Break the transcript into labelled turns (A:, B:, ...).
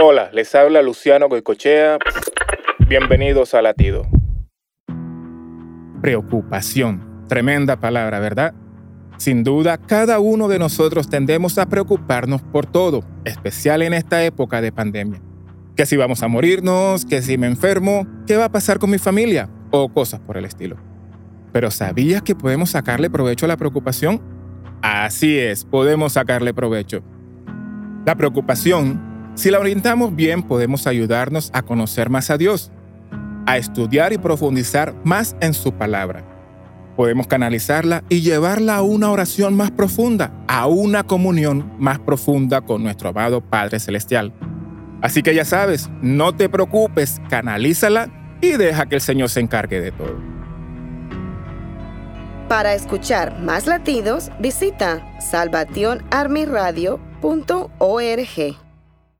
A: Hola, les habla Luciano Goicochea. Bienvenidos a Latido. Preocupación. Tremenda palabra, ¿verdad? Sin duda, cada uno de nosotros tendemos a preocuparnos por todo, especial en esta época de pandemia. Que si vamos a morirnos, que si me enfermo, qué va a pasar con mi familia o cosas por el estilo. Pero ¿sabías que podemos sacarle provecho a la preocupación? Así es, podemos sacarle provecho. La preocupación si la orientamos bien, podemos ayudarnos a conocer más a Dios, a estudiar y profundizar más en su palabra. Podemos canalizarla y llevarla a una oración más profunda, a una comunión más profunda con nuestro amado Padre Celestial. Así que ya sabes, no te preocupes, canalízala y deja que el Señor se encargue de todo.
B: Para escuchar más latidos, visita salvationarmyradio.org.